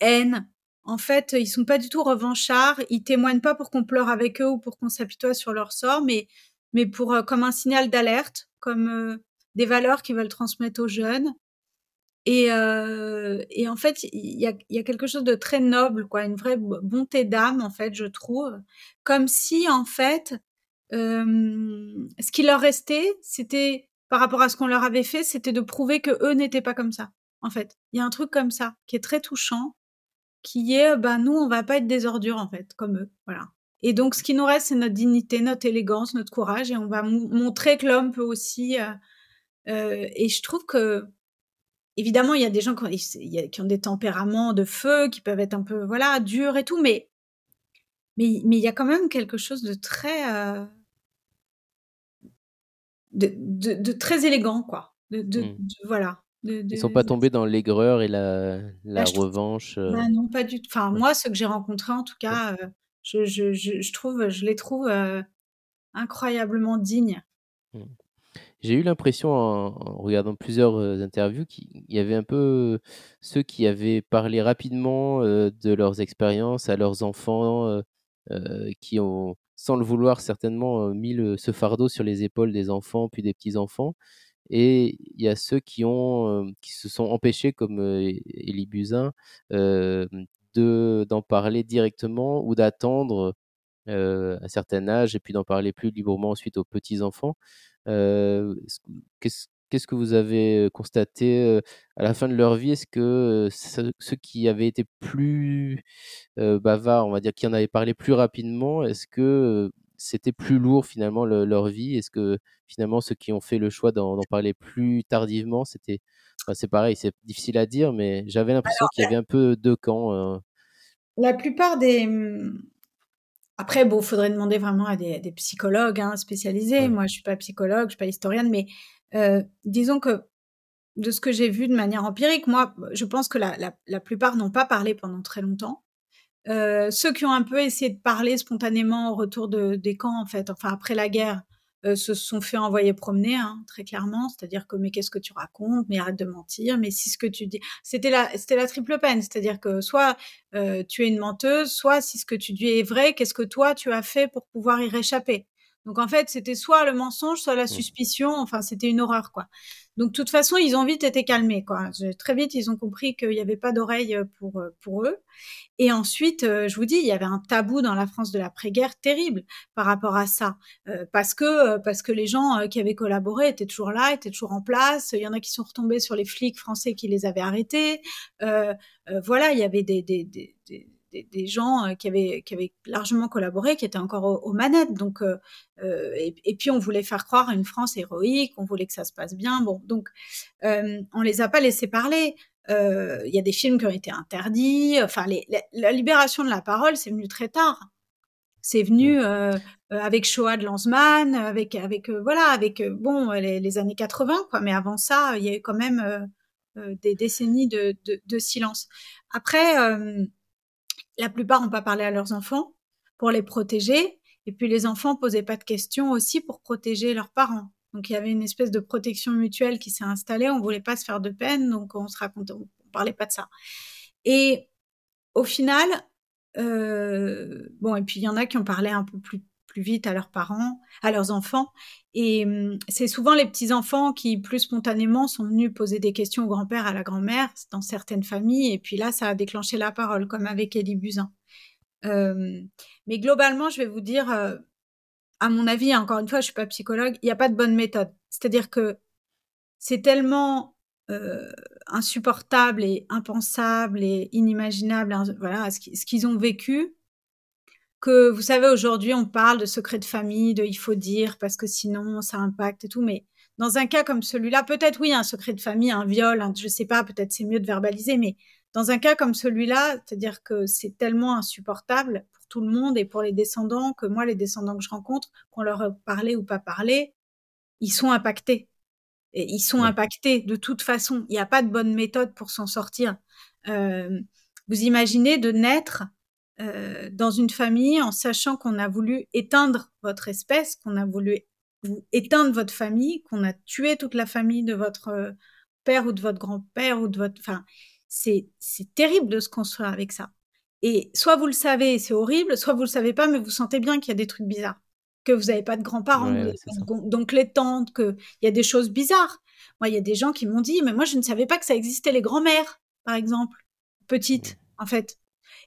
haine. En fait, ils sont pas du tout revanchards. Ils témoignent pas pour qu'on pleure avec eux ou pour qu'on s'apitoie sur leur sort, mais, mais pour comme un signal d'alerte, comme des valeurs qu'ils veulent transmettre aux jeunes. Et, et en fait, il y a, y a, quelque chose de très noble, quoi, une vraie bonté d'âme, en fait, je trouve, comme si, en fait, ce qui leur restait, c'était par rapport à ce qu'on leur avait fait, c'était de prouver que eux n'étaient pas comme ça. En fait, il y a un truc comme ça qui est très touchant, qui est, ben nous, on va pas être des ordures en fait, comme eux, voilà. Et donc, ce qui nous reste, c'est notre dignité, notre élégance, notre courage, et on va montrer que l'homme peut aussi. Euh, euh, et je trouve que, évidemment, il y a des gens qui ont, des tempéraments de feu, qui peuvent être un peu, voilà, durs et tout, mais mais mais il y a quand même quelque chose de très euh, de, de, très élégant, quoi. De, de, mmh. voilà. Ils ne sont pas tombés dans l'aigreur et la, la bah, revanche. Bah, non, pas du tout. Enfin, moi, ceux que j'ai rencontrés, en tout cas, je, je, je, trouve, je les trouve incroyablement dignes. Mmh. J'ai eu l'impression, en, regardant plusieurs interviews, qu'il y avait un peu ceux qui avaient parlé rapidement de leurs expériences à leurs enfants, qui ont, sans le vouloir certainement, mis ce fardeau sur les épaules des enfants puis des petits-enfants. Et il y a ceux qui, ont, qui se sont empêchés, comme Élie Buzyn, d'en parler directement ou d'attendre un certain âge et puis d'en parler plus librement ensuite aux petits-enfants. Qu'est-ce que vous avez constaté à la fin de leur vie? Est-ce que ceux qui avaient été plus bavards, on va dire, qui en avaient parlé plus rapidement, est-ce que c'était plus lourd finalement leur vie? Est-ce que finalement ceux qui ont fait le choix d'en parler plus tardivement, c'était c'est pareil, c'est difficile à dire, mais j'avais l'impression qu'il y avait un peu deux camps. La plupart des. Après, bon, faudrait demander vraiment à des, psychologues hein, spécialisés. Moi, je suis pas psychologue, je suis pas historienne, mais disons que de ce que j'ai vu de manière empirique, moi, je pense que la, la, plupart n'ont pas parlé pendant très longtemps. ceux qui ont un peu essayé de parler spontanément au retour de, des camps, en fait, enfin après la guerre, euh, se sont fait envoyer promener, hein, très clairement. C'est-à-dire que mais qu'est-ce que tu racontes? Mais arrête de mentir. Mais si ce que tu dis, c'était la, c'était la triple peine. C'est-à-dire que soit euh, tu es une menteuse, soit si ce que tu dis est vrai, qu'est-ce que toi tu as fait pour pouvoir y réchapper? Donc en fait, c'était soit le mensonge, soit la mmh. suspicion. Enfin, c'était une horreur, quoi. Donc, de toute façon, ils ont vite été calmés, quoi. Très vite, ils ont compris qu'il n'y avait pas d'oreille euh, pour, euh, pour eux. Et ensuite, euh, je vous dis, il y avait un tabou dans la France de l'après-guerre terrible par rapport à ça. parce que, parce que les gens qui avaient collaboré étaient toujours là, étaient toujours en place. Il y en a qui sont retombés sur les flics français qui les avaient arrêtés. voilà, il y avait des, des, des des, gens euh, qui avaient, qui avaient largement collaboré, qui étaient encore aux, manettes. Donc, euh, euh, et, puis on voulait faire croire à une France héroïque, on voulait que ça se passe bien. Bon, donc on les a pas laissés parler. Il y a des films qui ont été interdits. Enfin, la libération de la parole, c'est venu très tard. C'est venu avec Shoah de Lanzmann, avec avec voilà, avec bon les, années 80 quoi. Mais avant ça, il y a eu quand même des décennies de, de, de silence. Après, la plupart n'ont pas parlé à leurs enfants pour les protéger. Et puis les enfants posaient pas de questions aussi pour protéger leurs parents. Donc il y avait une espèce de protection mutuelle qui s'est installée. On voulait pas se faire de peine, donc on se racontait, on parlait pas de ça. Et au final, euh, bon, et puis il y en a qui ont parlé un peu plus plus vite à leurs parents, à leurs enfants. Et hum, c'est souvent les petits-enfants qui, plus spontanément, sont venus poser des questions au grand-père, à la grand-mère, dans certaines familles. Et puis là, ça a déclenché la parole, comme avec Elie Buzyn. Euh, mais globalement, je vais vous dire, euh, à mon avis, encore une fois, je suis pas psychologue, il n'y a pas de bonne méthode. C'est-à-dire que c'est tellement euh, insupportable et impensable et inimaginable, hein, voilà, ce qu'ils ont vécu, que vous savez aujourd'hui on parle de secret de famille, de il faut dire parce que sinon ça impacte et tout, mais dans un cas comme celui-là, peut-être oui un secret de famille, un viol, je sais pas, peut-être c'est mieux de verbaliser, mais dans un cas comme celui-là, c'est-à-dire que c'est tellement insupportable pour tout le monde et pour les descendants que moi les descendants que je rencontre, qu'on leur parlé ou pas parlé, ils sont impactés. Et ils sont impactés de toute façon. Il n'y a pas de bonne méthode pour s'en sortir. Euh, vous imaginez de naître euh, dans une famille en sachant qu'on a voulu éteindre votre espèce, qu'on a voulu vous éteindre votre famille, qu'on a tué toute la famille de votre euh, père ou de votre grand-père ou de votre... Enfin, c'est, c'est terrible de se construire avec ça. Et soit vous le savez, c'est horrible, soit vous le savez pas, mais vous sentez bien qu'il y a des trucs bizarres, que vous n'avez pas de grands-parents, donc les tantes, qu'il y a des choses bizarres. Moi, il y a des gens qui m'ont dit, mais moi, je ne savais pas que ça existait les grands-mères, par exemple, petites, en fait.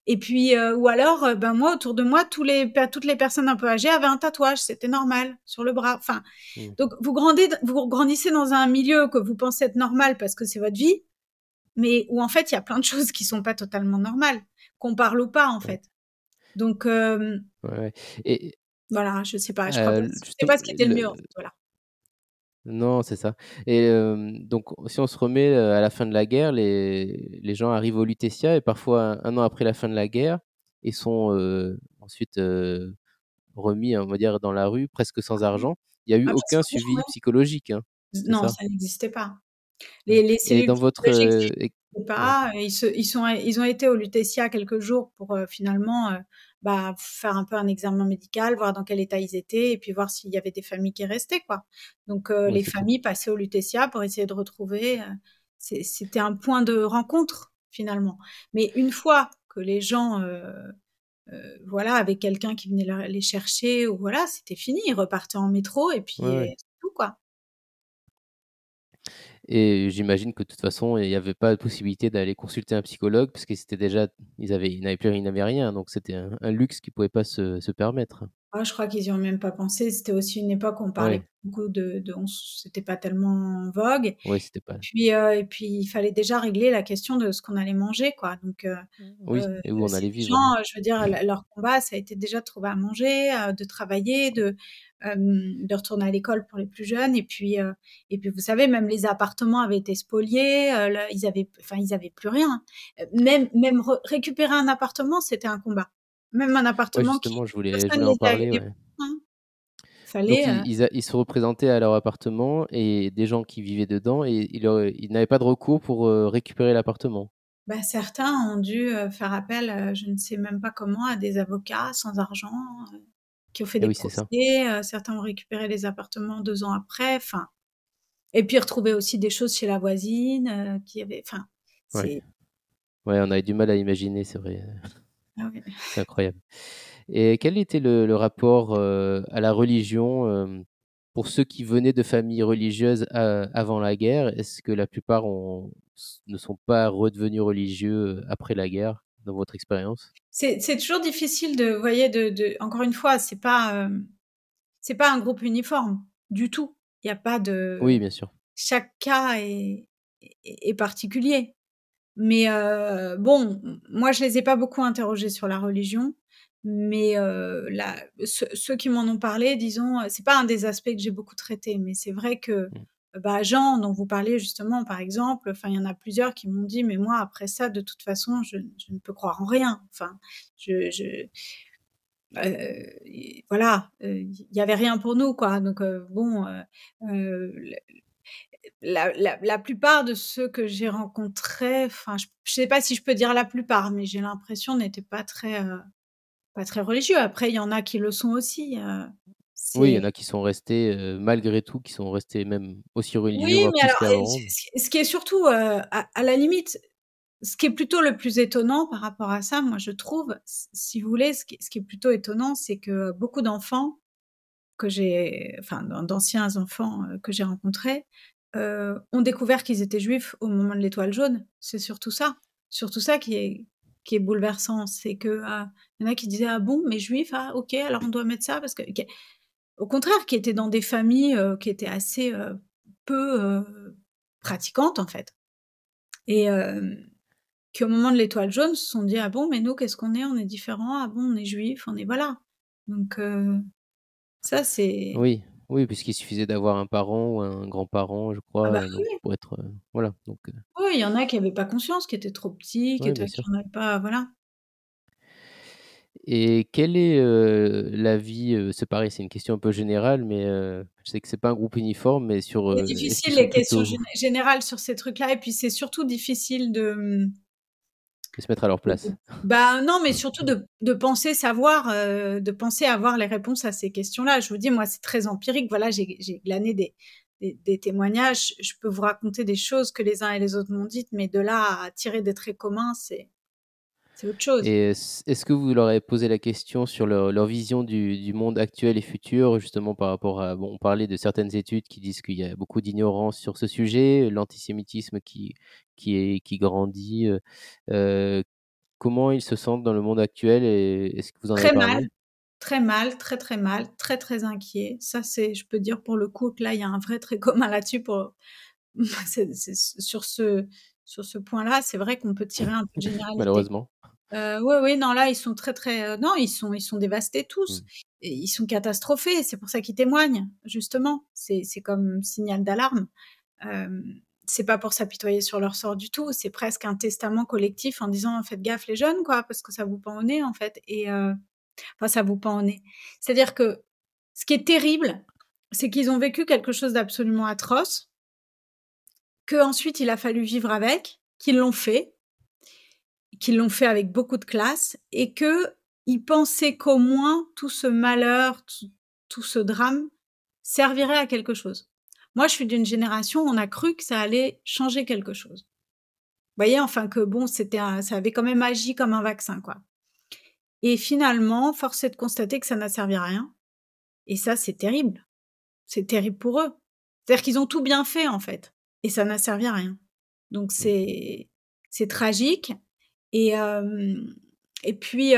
Et puis, euh, ou alors, euh, ben moi, autour de moi, tous les, toutes les personnes un peu âgées avaient un tatouage, c'était normal, sur le bras. Enfin, mmh. donc vous, grandez, vous grandissez dans un milieu que vous pensez être normal parce que c'est votre vie, mais où en fait, il y a plein de choses qui sont pas totalement normales, qu'on parle ou pas, en fait. Donc, euh, ouais, Et, voilà, je sais pas, je crois sais pas ce qui était le, mieux. Voilà. Non, c'est ça. Et donc, si on se remet à la fin de la guerre, les, les gens arrivent au Lutetia et parfois un, an après la fin de la guerre, ils sont ensuite remis, on va dire, dans la rue, presque sans argent. Il n'y a eu ah, aucun suivi psychologique. Hein, non, ça, n'existait pas. Les, les cellules et dans votre pas. Ils, se, ils, sont, ils ont été au Lutetia quelques jours pour finalement bah, faire un peu un examen médical, voir dans quel état ils étaient, et puis voir s'il y avait des familles qui restaient, quoi. Donc euh, les familles passaient au Lutetia pour essayer de retrouver. Euh, c'était un point de rencontre finalement. Mais une fois que les gens, euh, voilà, avec quelqu'un qui venait les chercher, ou voilà, c'était fini, ils repartaient en métro et puis. Et j'imagine que de toute façon, il n'y avait pas de possibilité d'aller consulter un psychologue parce qu'ils étaient déjà, ils avaient, ils n'avaient plus, ils n'avaient rien, donc c'était un, luxe qu'ils pouvaient pas se, se permettre. Ah, je crois qu'ils n'y ont même pas pensé. C'était aussi une époque où on parlait beaucoup de, de c'était pas tellement en vogue. Oui, c'était pas. Puis euh, et puis il fallait déjà régler la question de ce qu'on allait manger, quoi. Donc euh, oui, euh, et où on allait vivre. je veux dire, leur combat, ça a été déjà de trouver à manger, de travailler, de de retourner à l'école pour les plus jeunes. Et puis, et puis, vous savez, même les appartements avaient été spoliés. ils avaient, enfin, ils avaient plus rien. Même, même récupérer un appartement, c'était un combat. Même un appartement. justement, je voulais, en parler. Fallait, Donc, ils, se représentaient à leur appartement et des gens qui vivaient dedans et ils, n'avaient pas de recours pour récupérer l'appartement. Bah, certains ont dû faire appel, je ne sais même pas comment, à des avocats sans argent qui ont fait eh des oui, procès. certains ont récupéré les appartements deux ans après. Enfin, et puis retrouver aussi des choses chez la voisine qui avait. Enfin, ouais. ouais. on avait du mal à imaginer, c'est vrai. Ah c'est incroyable. Et quel était le, rapport à la religion pour ceux qui venaient de familles religieuses avant la guerre? Est-ce que la plupart ne sont pas redevenus religieux après la guerre, dans votre expérience? C'est, toujours difficile de, vous voyez, de, encore une fois, c'est pas, c'est pas un groupe uniforme du tout. Il n'y a pas de. Oui, bien sûr. Chaque cas est, est particulier. Mais euh, bon, moi, je les ai pas beaucoup interrogés sur la religion, mais euh, ceux, qui m'en ont parlé, disons, c'est pas un des aspects que j'ai beaucoup traité, mais c'est vrai que mmh. bah, Jean, dont vous parlez justement, par exemple, enfin, il y en a plusieurs qui m'ont dit, mais moi, après ça, de toute façon, je, ne peux croire en rien. Enfin, je, je euh, voilà, il y avait rien pour nous, quoi. Donc bon, la, plupart de ceux que j'ai rencontrés, enfin, je, ne sais pas si je peux dire la plupart, mais j'ai l'impression n'étaient pas très, euh, pas très religieux. Après, il y en a qui le sont aussi. Euh, oui, il y en a qui sont restés, euh, malgré tout, qui sont restés même aussi religieux. Oui, mais alors, ce qui est surtout, à, la limite, ce qui est plutôt le plus étonnant par rapport à ça, moi, je trouve, si vous voulez, ce qui, ce qui est plutôt étonnant, c'est que beaucoup d'enfants que j'ai, enfin, d'anciens enfants que j'ai rencontrés, euh, ont découvert qu'ils étaient juifs au moment de l'étoile jaune. C'est surtout ça, surtout ça qui est qui est bouleversant, c'est que y en a qui disaient ah bon mais juif ah ok alors on doit mettre ça parce que au contraire qui étaient dans des familles euh, qui étaient assez euh, peu pratiquantes en fait. Et qui au moment de l'étoile jaune se sont dit ah bon mais nous qu'est-ce qu'on est? On est différent ah bon on est juif on est voilà. Donc ça c'est oui oui, puisqu'il suffisait d'avoir un parent ou un grand-parent, je ah crois, bah pour être, voilà, donc Oui, il y en a qui n'avaient pas conscience, qui étaient trop petits, qui n'en avaient pas voilà. Et quelle est, la vie, c'est pareil, c'est une question un peu générale, mais je sais que c'est pas un groupe uniforme, mais sur, C'est difficile les questions générales sur ces trucs-là et puis c'est surtout difficile de, de se mettre à leur place. Bah non, mais surtout de, de penser savoir, euh, de penser avoir les réponses à ces questions-là. Je vous dis, moi, c'est très empirique. Voilà, j'ai glané des, des, témoignages. Je peux vous raconter des choses que les uns et les autres m'ont dites, mais de là à tirer des traits communs, c'est C'est autre chose. Et est-ce que vous leur avez posé la question sur leur, vision du, monde actuel et futur, justement par rapport à, bon, on parlait de certaines études qui disent qu'il y a beaucoup d'ignorance sur ce sujet, l'antisémitisme qui, qui, est, qui grandit. Euh, euh, comment ils se sentent dans le monde actuel et est-ce que vous en très avez parlé? mal, Très mal, très très mal, très très inquiet. Ça, c'est, je peux dire pour le coup que là, il y a un vrai très commun là-dessus. Pour... sur ce, sur ce point-là, c'est vrai qu'on peut tirer un peu de généralité. Malheureusement. Euh, oui, oui, non, là, ils sont très, très. Euh, non, ils sont, ils sont dévastés tous. Mmh. Et ils sont catastrophés. C'est pour ça qu'ils témoignent, justement. C'est comme signal d'alarme. Euh, c'est pas pour s'apitoyer sur leur sort du tout. C'est presque un testament collectif en disant faites gaffe les jeunes, quoi, parce que ça vous pend au nez, en fait. Et euh, enfin, ça vous pend au nez. C'est-à-dire que ce qui est terrible, c'est qu'ils ont vécu quelque chose d'absolument atroce, que ensuite il a fallu vivre avec, qu'ils l'ont fait, qu'ils l'ont fait avec beaucoup de classe, et que ils pensaient qu'au moins tout ce malheur, tout ce drame servirait à quelque chose. Moi, je suis d'une génération où on a cru que ça allait changer quelque chose. Vous voyez, enfin que bon, c'était ça avait quand même agi comme un vaccin, quoi. Et finalement, force est de constater que ça n'a servi à rien. Et ça, c'est terrible. C'est terrible pour eux. C'est-à-dire qu'ils ont tout bien fait, en fait. Et ça n'a servi à rien. Donc, mmh. c'est, c'est tragique. Et, et puis,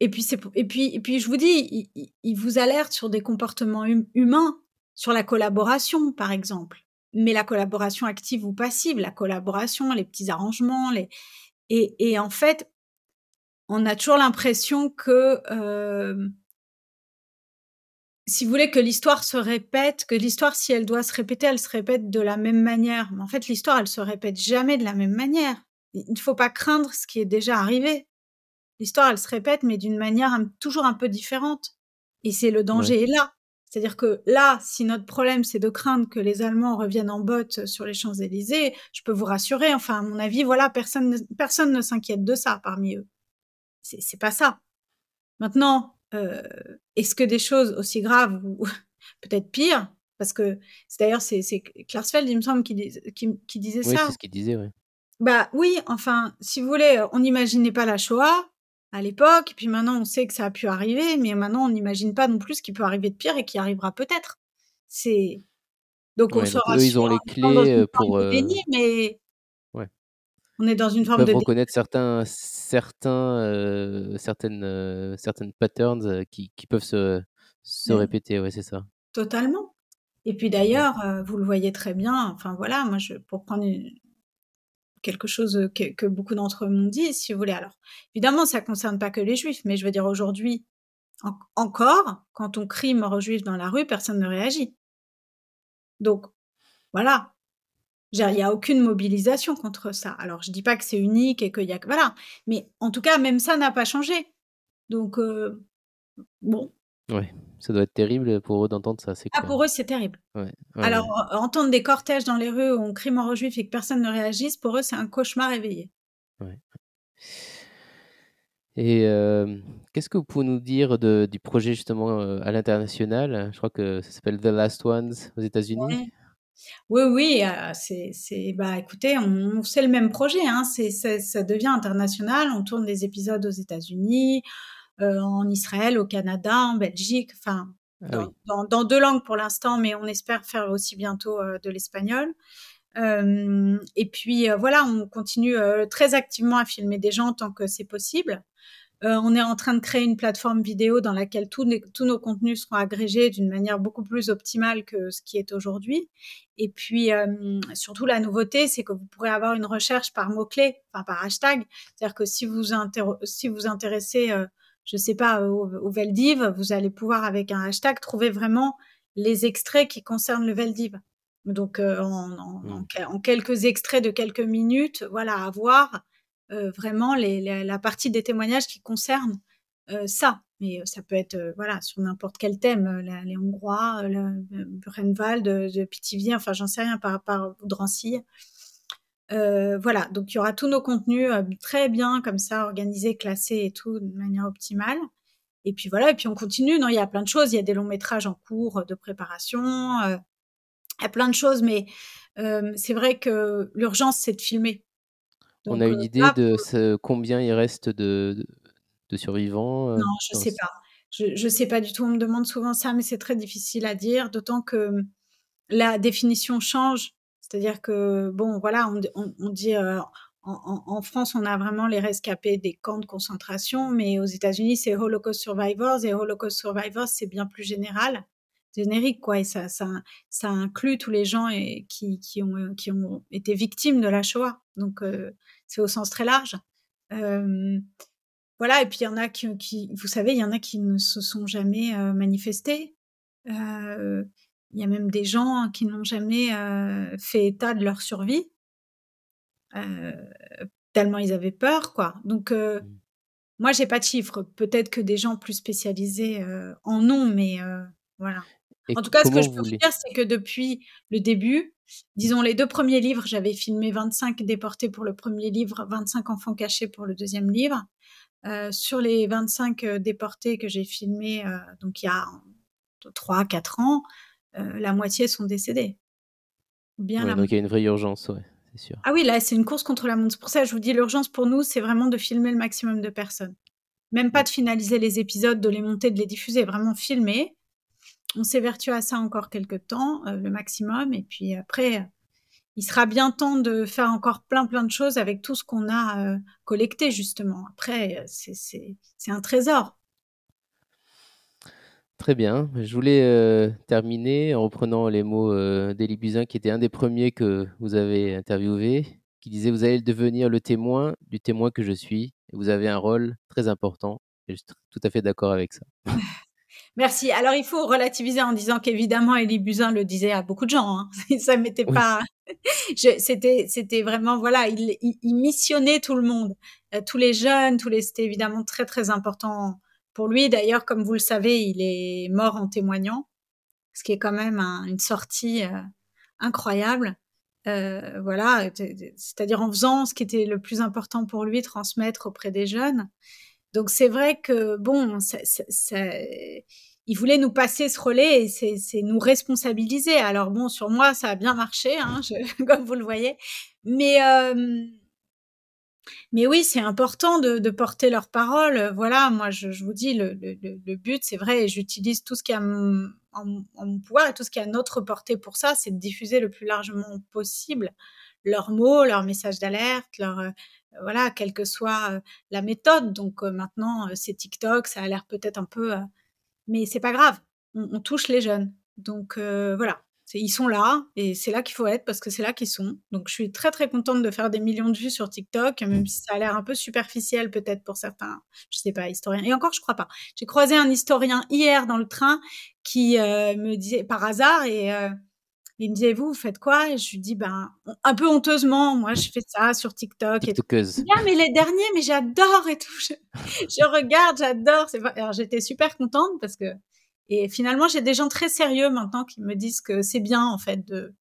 et puis, c'est, et puis, et puis, je vous dis, ils, vous alertent sur des comportements hum, humains sur la collaboration, par exemple. Mais la collaboration active ou passive, la collaboration, les petits arrangements, les... Et, en fait, on a toujours l'impression que, si vous voulez, que l'histoire se répète, que l'histoire, si elle doit se répéter, elle se répète de la même manière. Mais en fait, l'histoire, elle se répète jamais de la même manière. Il ne faut pas craindre ce qui est déjà arrivé. L'histoire, elle se répète, mais d'une manière toujours un peu différente. Et c'est le danger est là. C'est-à-dire que là, si notre problème c'est de craindre que les Allemands reviennent en botte sur les Champs-Élysées, je peux vous rassurer. Enfin, à mon avis, voilà, personne, personne ne s'inquiète de ça parmi eux. C'est pas ça. Maintenant, euh, est-ce que des choses aussi graves ou peut-être pires, parce que c'est d'ailleurs c'est Klarsfeld, il me semble, qui, qui, disait oui, ça. c'est ce qu'il disait, oui. Bah oui, enfin, si vous voulez, on n'imaginait pas la Shoah, à l'époque. Et puis maintenant, on sait que ça a pu arriver, mais maintenant, on n'imagine pas non plus ce qui peut arriver de pire et qui arrivera peut-être. C'est donc on sera eux, ils ont les clés pour euh... mais ouais. on est dans une forme ils de reconnaître certains certains euh, certaines euh, certaines patterns euh, qui, qui peuvent se se répéter. Ouais, c'est ça. Totalement. Et puis d'ailleurs, vous le voyez très bien. Enfin voilà, moi, je, pour prendre une, quelque chose que, beaucoup d'entre eux m'ont dit, si vous voulez. Alors, évidemment, ça concerne pas que les juifs, mais je veux dire aujourd'hui, encore, quand on crie mort aux juifs dans la rue, personne ne réagit. Donc, voilà. Il n'y a aucune mobilisation contre ça. Alors, je dis pas que c'est unique et qu'il y a que. Voilà. Mais en tout cas, même ça n'a pas changé. Donc, bon. Ça doit être terrible pour eux d'entendre ça. Ah, pour eux, c'est terrible. Alors, entendre des cortèges dans les rues où on crie mort aux juifs et que personne ne réagisse, pour eux, c'est un cauchemar éveillé. Et euh, qu'est-ce que vous pouvez nous dire de, du projet justement euh, à l'international? Je crois que ça s'appelle The Last Ones aux États-Unis. Oui, oui, euh, c'est, bah, écoutez, on, c'est le même projet, hein, c'est, ça devient international, on tourne des épisodes aux États-Unis, euh, en Israël, au Canada, en Belgique, enfin ah dans, deux langues pour l'instant, mais on espère faire aussi bientôt euh, de l'espagnol. Euh, et puis voilà, on continue très activement à filmer des gens tant que c'est possible. on est en train de créer une plateforme vidéo dans laquelle tous, tous nos contenus seront agrégés d'une manière beaucoup plus optimale que ce qui est aujourd'hui. Et puis surtout la nouveauté, c'est que vous pourrez avoir une recherche par mots clés, enfin par hashtag. C'est-à-dire que si vous si vous intéressez je sais pas, au, au, Veldiv, vous allez pouvoir avec un hashtag trouver vraiment les extraits qui concernent le Veldiv. Donc euh, en, mmh. en, quelques extraits de quelques minutes, voilà, avoir euh, vraiment les, la partie des témoignages qui concernent euh, ça. Mais ça peut être voilà sur n'importe quel thème, les Hongrois, le Buchenwald, de, de Pithiviers, enfin j'en sais rien par rapport au Drancy. Euh, voilà, donc il y aura tous nos contenus euh, très bien comme ça, organisés, classés et tout de manière optimale. Et puis voilà, et puis on continue. Non, il y a plein de choses. Il y a des longs métrages en cours de préparation. Euh, il y a plein de choses, mais c'est vrai que l'urgence, c'est de filmer. On a une idée de ce, combien il reste de, de, survivants Non, je ne sais pas. Je ne sais pas du tout. On me demande souvent ça, mais c'est très difficile à dire, d'autant que hum, la définition change. C'est-à-dire que, bon, voilà, on, dit en, France, on a vraiment les rescapés des camps de concentration, mais aux États-Unis, c'est Holocaust Survivors, et Holocaust Survivors, c'est bien plus général, générique, quoi, et ça, ça, inclut tous les gens qui, ont, qui ont été victimes de la Shoah. Donc, euh, c'est au sens très large. Euh, voilà, et puis il y en a qui, vous savez, il y en a qui ne se sont jamais euh, manifestés. Il y a même des gens qui n'ont jamais fait état de leur survie. Euh, tellement ils avaient peur, quoi. Donc, euh, mmh. moi, j'ai pas de chiffres. Peut-être que des gens plus spécialisés euh, en ont, mais voilà. en tout cas, ce que je peux vous dire, c'est que depuis le début, disons les deux premiers livres, j'avais filmé 25 déportés pour le premier livre, 25 enfants cachés pour le deuxième livre. sur les 25 déportés que j'ai filmés, donc il y a 3-4 ans, la moitié sont décédés. Bien donc il y a une vraie urgence, ouais. Ah oui, là, c'est une course contre la montre. C'est pour ça que je vous dis, l'urgence pour nous, c'est vraiment de filmer le maximum de personnes. Même pas de finaliser les épisodes, de les monter, de les diffuser, vraiment filmer. On s'évertue à ça encore quelques temps, euh, le maximum. Et puis après, euh, il sera bien temps de faire encore plein, plein de choses avec tout ce qu'on a euh, collecté, justement. Après, c'est un trésor. Très bien. Je voulais euh, terminer en reprenant les mots euh, d'Élie Buzyn, qui était un des premiers que vous avez interviewé, qui disait Vous allez devenir le témoin du témoin que je suis. Et vous avez un rôle très important. Et je suis tout à fait d'accord avec ça. Merci. Alors, il faut relativiser en disant qu'évidemment, Élie Buzyn le disait à beaucoup de gens. Hein. Ça m'était pas. C'était, c'était vraiment voilà, il, missionnait tout le monde, euh, tous les jeunes, tous les. C'était évidemment très très important pour lui, d'ailleurs, comme vous le savez, il est mort en témoignant, ce qui est quand même une sortie euh, incroyable. Euh, voilà, c'est-à-dire en faisant ce qui était le plus important pour lui, transmettre auprès des jeunes. Donc c'est vrai que bon, il voulait nous passer ce relais et c'est nous responsabiliser. Alors bon, sur moi, ça a bien marché, hein, comme vous le voyez, mais euh, mais oui, c'est important de, porter leurs paroles. Voilà, moi, je, vous dis, le, but, c'est vrai, j'utilise tout ce qui a en, mon pouvoir et tout ce qui a notre portée pour ça, c'est de diffuser le plus largement possible leurs mots, leurs messages d'alerte, leur euh, voilà, quelle que soit euh, la méthode. Donc euh, maintenant, c'est TikTok, ça a l'air peut-être un peu, mais c'est pas grave. On, touche les jeunes. Donc voilà, ils sont là et c'est là qu'il faut être parce que c'est là qu'ils sont. Donc je suis très très contente de faire des millions de vues sur TikTok, même si ça a l'air un peu superficiel peut-être pour certains, je sais pas, historiens. Et encore, je crois pas. J'ai croisé un historien hier dans le train qui euh, me disait par hasard et euh, il me disait vous, vous faites quoi? Et je lui dis ben un peu honteusement, moi je fais ça sur TikTok. Et ah, mais les derniers, mais j'adore et tout. Je, je regarde, j'adore. Alors j'étais super contente parce que et finalement, j'ai des gens très sérieux maintenant qui me disent que c'est bien, en fait, de,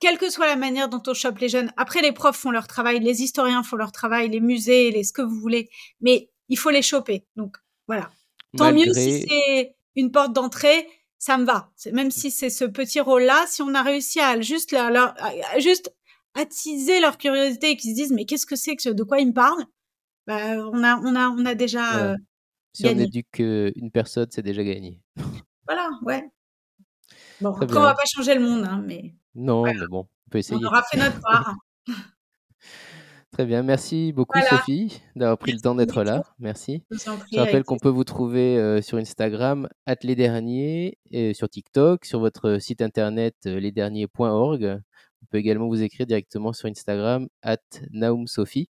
quelle que soit la manière dont on chope les jeunes. Après, les profs font leur travail, les historiens font leur travail, les musées, les ce que vous voulez, mais il faut les choper. Donc voilà. Tant mieux si c'est une porte d'entrée, ça me va. Même si c'est ce petit rôle-là, si on a réussi à juste leur, juste attiser leur curiosité et qu'ils se disent mais qu'est-ce que c'est que de quoi ils me parlent, bah, on a on a on a déjà. Euh, si on éduque une personne, c'est déjà gagné. Voilà, ouais. Bon, après, on va pas changer le monde, hein, mais. Non, mais bon, on peut essayer. On aura fait notre part. Très bien, merci beaucoup Sophie d'avoir pris le temps d'être là. Merci. Je, rappelle qu'on peut vous trouver euh, sur Instagram, @lesderniers, et sur TikTok, sur votre site internet euh, lesderniers.org. On peut également vous écrire directement sur Instagram, @naumsophie.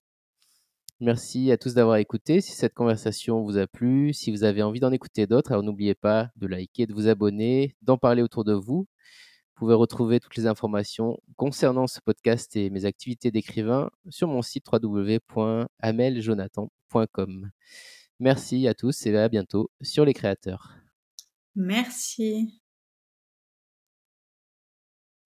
Merci à tous d'avoir écouté. Si cette conversation vous a plu, si vous avez envie d'en écouter d'autres, alors n'oubliez pas de liker, de vous abonner, d'en parler autour de vous. Vous pouvez retrouver toutes les informations concernant ce podcast et mes activités d'écrivain sur mon site www.ameljonathan.com. Merci à tous et à bientôt sur les créateurs. Merci.